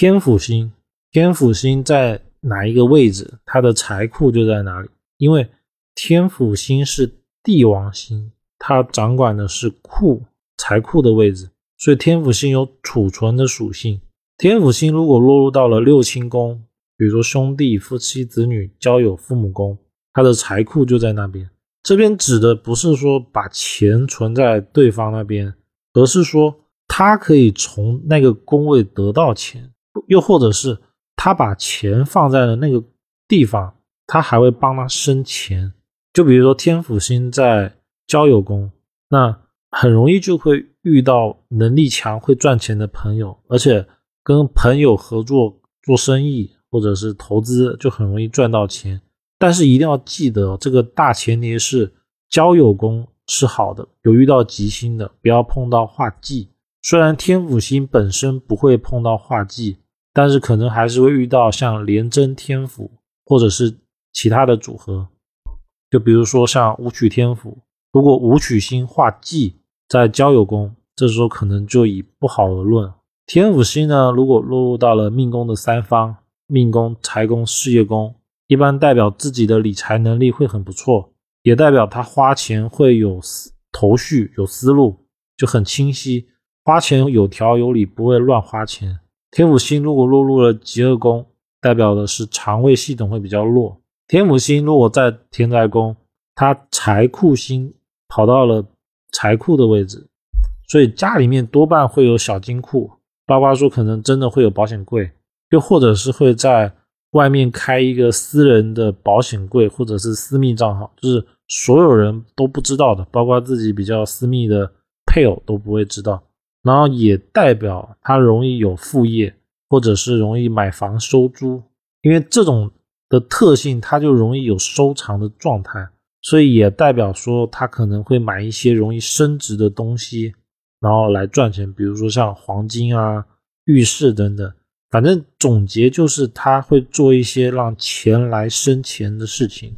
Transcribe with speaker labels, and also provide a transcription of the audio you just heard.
Speaker 1: 天府星，天府星在哪一个位置，它的财库就在哪里。因为天府星是帝王星，它掌管的是库财库的位置，所以天府星有储存的属性。天府星如果落入到了六亲宫，比如说兄弟、夫妻、子女、交友、父母宫，它的财库就在那边。这边指的不是说把钱存在对方那边，而是说他可以从那个宫位得到钱，又或者是他把钱放在了那个地方，他还会帮他生钱。就比如说天府星在交友宫，那很容易就会遇到能力强、会赚钱的朋友，而且。跟朋友合作做生意或者是投资，就很容易赚到钱。但是一定要记得，这个大前提是交友宫是好的，有遇到吉星的，不要碰到化忌。虽然天府星本身不会碰到化忌，但是可能还是会遇到像廉贞天府或者是其他的组合。就比如说像武曲天府，如果武曲星化忌在交友宫，这时候可能就以不好而论。天府星呢，如果落入到了命宫的三方，命宫、财宫、事业宫，一般代表自己的理财能力会很不错，也代表他花钱会有思头绪、有思路，就很清晰，花钱有条有理，不会乱花钱。天府星如果落入了极恶宫，代表的是肠胃系统会比较弱。天府星如果在天灾宫，它财库星跑到了财库的位置，所以家里面多半会有小金库。包括说可能真的会有保险柜，又或者是会在外面开一个私人的保险柜，或者是私密账号，就是所有人都不知道的，包括自己比较私密的配偶都不会知道。然后也代表他容易有副业，或者是容易买房收租，因为这种的特性，他就容易有收藏的状态，所以也代表说他可能会买一些容易升值的东西。然后来赚钱，比如说像黄金啊、玉饰等等，反正总结就是他会做一些让钱来生钱的事情。